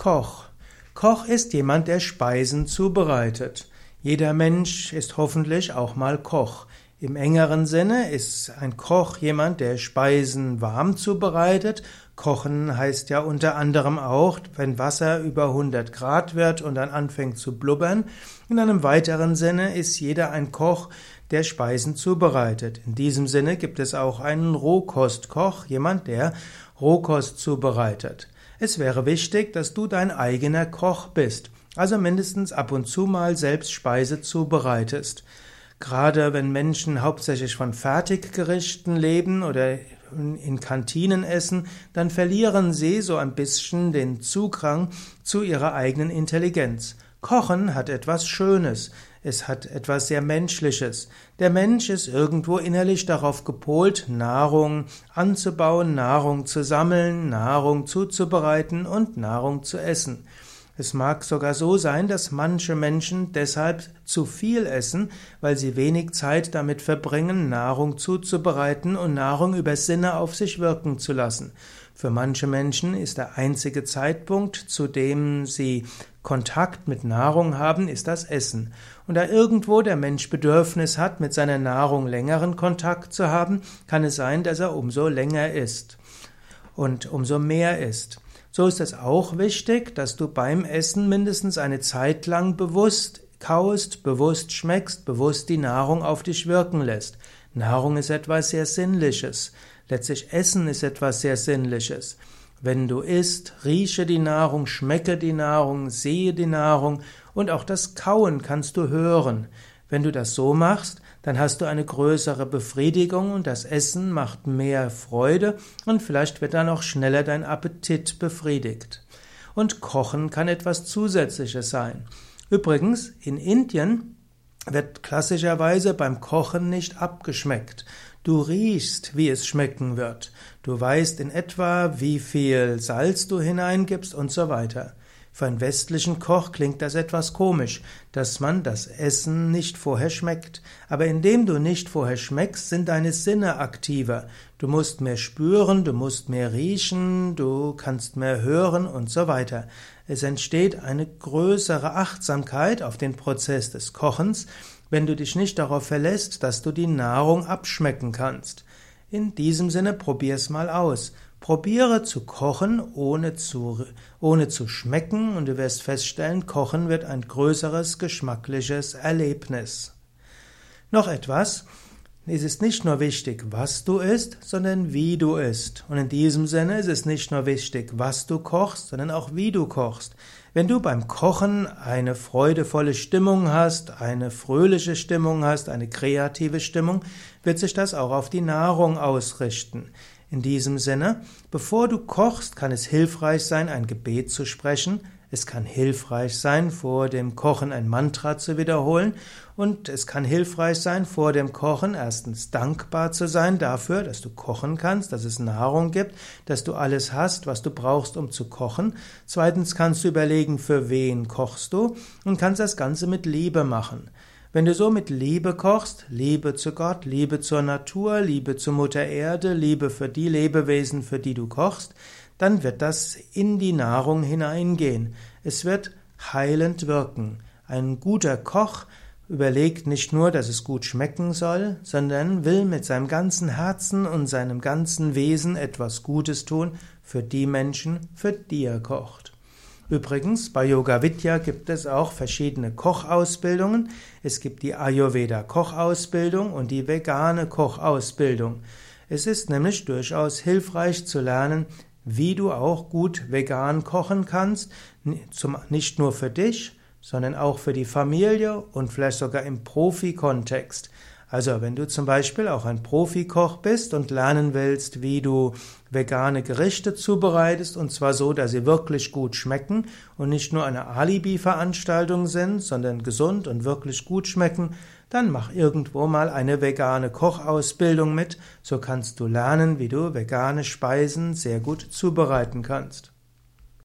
Koch. Koch ist jemand, der Speisen zubereitet. Jeder Mensch ist hoffentlich auch mal Koch. Im engeren Sinne ist ein Koch jemand, der Speisen warm zubereitet. Kochen heißt ja unter anderem auch, wenn Wasser über 100 Grad wird und dann anfängt zu blubbern. In einem weiteren Sinne ist jeder ein Koch, der Speisen zubereitet. In diesem Sinne gibt es auch einen Rohkostkoch, jemand, der Rohkost zubereitet. Es wäre wichtig, dass du dein eigener Koch bist, also mindestens ab und zu mal selbst Speise zubereitest. Gerade wenn Menschen hauptsächlich von Fertiggerichten leben oder in Kantinen essen, dann verlieren sie so ein bisschen den Zugang zu ihrer eigenen Intelligenz. Kochen hat etwas Schönes, es hat etwas sehr Menschliches. Der Mensch ist irgendwo innerlich darauf gepolt, Nahrung anzubauen, Nahrung zu sammeln, Nahrung zuzubereiten und Nahrung zu essen. Es mag sogar so sein, dass manche Menschen deshalb zu viel essen, weil sie wenig Zeit damit verbringen, Nahrung zuzubereiten und Nahrung über Sinne auf sich wirken zu lassen. Für manche Menschen ist der einzige Zeitpunkt, zu dem sie Kontakt mit Nahrung haben, ist das Essen. Und da irgendwo der Mensch Bedürfnis hat, mit seiner Nahrung längeren Kontakt zu haben, kann es sein, dass er umso länger isst und umso mehr isst. So ist es auch wichtig, dass du beim Essen mindestens eine Zeit lang bewusst kaust, bewusst schmeckst, bewusst die Nahrung auf dich wirken lässt. Nahrung ist etwas sehr Sinnliches. Letztlich Essen ist etwas sehr Sinnliches. Wenn du isst, rieche die Nahrung, schmecke die Nahrung, sehe die Nahrung und auch das Kauen kannst du hören. Wenn du das so machst, dann hast du eine größere Befriedigung und das Essen macht mehr Freude und vielleicht wird dann auch schneller dein Appetit befriedigt. Und Kochen kann etwas Zusätzliches sein. Übrigens, in Indien wird klassischerweise beim Kochen nicht abgeschmeckt. Du riechst, wie es schmecken wird. Du weißt in etwa, wie viel Salz du hineingibst und so weiter. Für einen westlichen Koch klingt das etwas komisch, dass man das Essen nicht vorher schmeckt. Aber indem du nicht vorher schmeckst, sind deine Sinne aktiver. Du musst mehr spüren, du musst mehr riechen, du kannst mehr hören und so weiter. Es entsteht eine größere Achtsamkeit auf den Prozess des Kochens, wenn du dich nicht darauf verlässt, dass du die Nahrung abschmecken kannst. In diesem Sinne probier's mal aus. Probiere zu kochen, ohne zu, ohne zu schmecken, und du wirst feststellen, Kochen wird ein größeres geschmackliches Erlebnis. Noch etwas. Es ist nicht nur wichtig, was du isst, sondern wie du isst. Und in diesem Sinne ist es nicht nur wichtig, was du kochst, sondern auch wie du kochst. Wenn du beim Kochen eine freudevolle Stimmung hast, eine fröhliche Stimmung hast, eine kreative Stimmung, wird sich das auch auf die Nahrung ausrichten. In diesem Sinne, bevor du kochst, kann es hilfreich sein, ein Gebet zu sprechen. Es kann hilfreich sein, vor dem Kochen ein Mantra zu wiederholen. Und es kann hilfreich sein, vor dem Kochen erstens dankbar zu sein dafür, dass du kochen kannst, dass es Nahrung gibt, dass du alles hast, was du brauchst, um zu kochen. Zweitens kannst du überlegen, für wen kochst du und kannst das Ganze mit Liebe machen. Wenn du so mit Liebe kochst, Liebe zu Gott, Liebe zur Natur, Liebe zur Mutter Erde, Liebe für die Lebewesen, für die du kochst, dann wird das in die Nahrung hineingehen. Es wird heilend wirken. Ein guter Koch überlegt nicht nur, dass es gut schmecken soll, sondern will mit seinem ganzen Herzen und seinem ganzen Wesen etwas Gutes tun für die Menschen, für die er kocht. Übrigens, bei Yoga Vidya gibt es auch verschiedene Kochausbildungen. Es gibt die Ayurveda Kochausbildung und die vegane Kochausbildung. Es ist nämlich durchaus hilfreich zu lernen, wie du auch gut vegan kochen kannst, nicht nur für dich, sondern auch für die Familie und vielleicht sogar im Profi-Kontext. Also wenn du zum Beispiel auch ein Profikoch bist und lernen willst, wie du vegane Gerichte zubereitest, und zwar so, dass sie wirklich gut schmecken und nicht nur eine Alibi-Veranstaltung sind, sondern gesund und wirklich gut schmecken, dann mach irgendwo mal eine vegane Kochausbildung mit, so kannst du lernen, wie du vegane Speisen sehr gut zubereiten kannst.